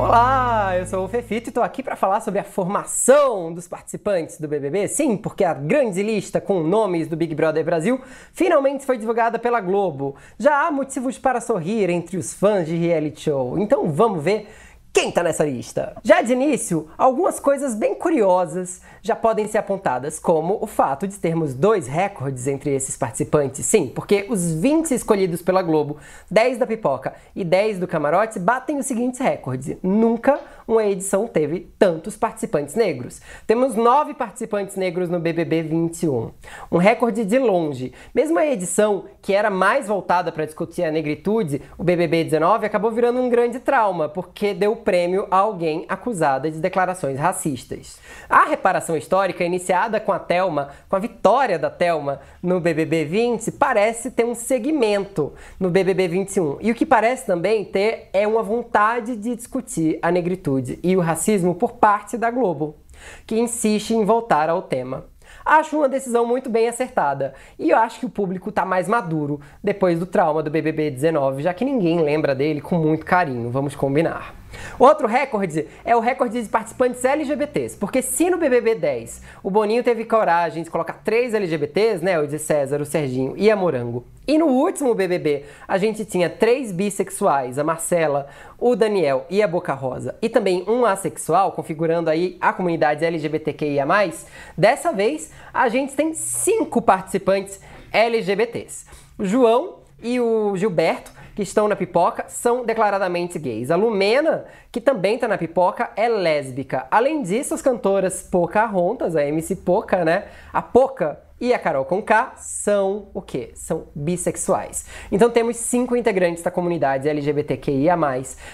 Olá, eu sou o Fefito e estou aqui para falar sobre a formação dos participantes do BBB. Sim, porque a grande lista com nomes do Big Brother Brasil finalmente foi divulgada pela Globo. Já há motivos para sorrir entre os fãs de reality show, então vamos ver quem tá nessa lista? Já de início, algumas coisas bem curiosas já podem ser apontadas, como o fato de termos dois recordes entre esses participantes. Sim, porque os 20 escolhidos pela Globo, 10 da Pipoca e 10 do Camarote, batem os seguintes recordes. Nunca uma edição teve tantos participantes negros. Temos nove participantes negros no BBB 21. Um recorde de longe. Mesmo a edição, que era mais voltada para discutir a negritude, o BBB 19 acabou virando um grande trauma, porque deu prêmio a alguém acusada de declarações racistas. A reparação histórica iniciada com a Telma, com a vitória da Telma no BBB 20, parece ter um segmento no BBB 21. E o que parece também ter é uma vontade de discutir a negritude e o racismo por parte da Globo, que insiste em voltar ao tema. Acho uma decisão muito bem acertada. E eu acho que o público está mais maduro depois do trauma do BBB 19, já que ninguém lembra dele com muito carinho, vamos combinar. Outro recorde é o recorde de participantes LGBTs, porque se no BBB 10 o Boninho teve coragem de colocar três LGBTs, né, o de César, o Serginho e a Morango, e no último BBB a gente tinha três bissexuais, a Marcela, o Daniel e a Boca Rosa, e também um assexual, configurando aí a comunidade LGBTQIA+, dessa vez a gente tem cinco participantes LGBTs. João e o Gilberto que estão na pipoca são declaradamente gays. A Lumena, que também está na pipoca, é lésbica. Além disso, as cantoras Pocahontas, a MC Poca, né? A Poca e a Carol Conká são o quê? São bissexuais. Então temos cinco integrantes da comunidade LGBTQIA+,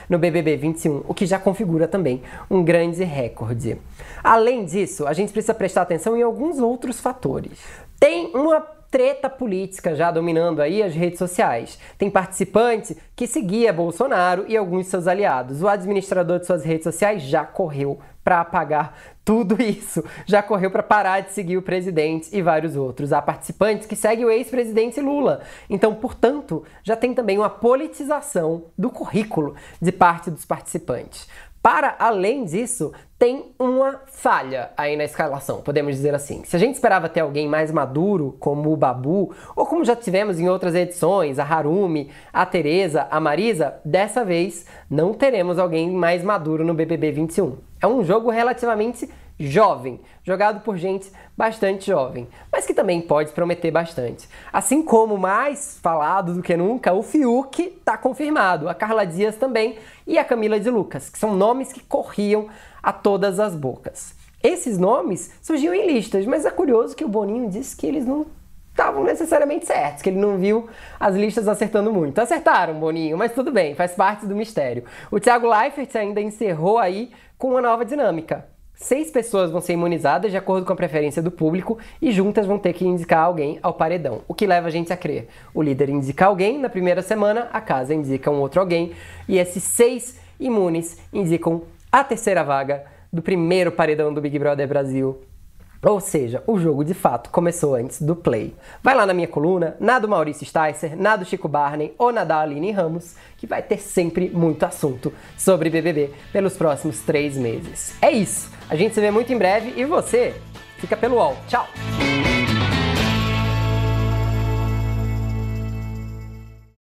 no BBB 21, o que já configura também um grande recorde. Além disso, a gente precisa prestar atenção em alguns outros fatores. Tem uma treta política já dominando aí as redes sociais. Tem participante que seguia Bolsonaro e alguns de seus aliados. O administrador de suas redes sociais já correu para apagar tudo isso. Já correu para parar de seguir o presidente e vários outros. Há participantes que seguem o ex-presidente Lula. Então, portanto, já tem também uma politização do currículo de parte dos participantes. Para além disso, tem uma falha aí na escalação, podemos dizer assim. Se a gente esperava ter alguém mais maduro, como o Babu, ou como já tivemos em outras edições, a Harumi, a Teresa, a Marisa, dessa vez não teremos alguém mais maduro no BBB 21. É um jogo relativamente jovem, jogado por gente bastante jovem, mas que também pode prometer bastante. Assim como mais falado do que nunca, o Fiuk está confirmado, a Carla Dias também e a Camila de Lucas, que são nomes que corriam a todas as bocas. Esses nomes surgiam em listas, mas é curioso que o Boninho disse que eles não estavam necessariamente certos, que ele não viu as listas acertando muito. Acertaram, Boninho, mas tudo bem, faz parte do mistério. O Thiago Leifert ainda encerrou aí com uma nova dinâmica. Seis pessoas vão ser imunizadas de acordo com a preferência do público e juntas vão ter que indicar alguém ao paredão, o que leva a gente a crer. O líder indica alguém na primeira semana, a casa indica um outro alguém e esses seis imunes indicam a terceira vaga do primeiro paredão do Big Brother Brasil ou seja, o jogo de fato começou antes do play. Vai lá na minha coluna, na do Maurício Sticer, na do Chico Barney ou na da Aline Ramos, que vai ter sempre muito assunto sobre BBB pelos próximos três meses. É isso, a gente se vê muito em breve e você fica pelo UOL. Tchau!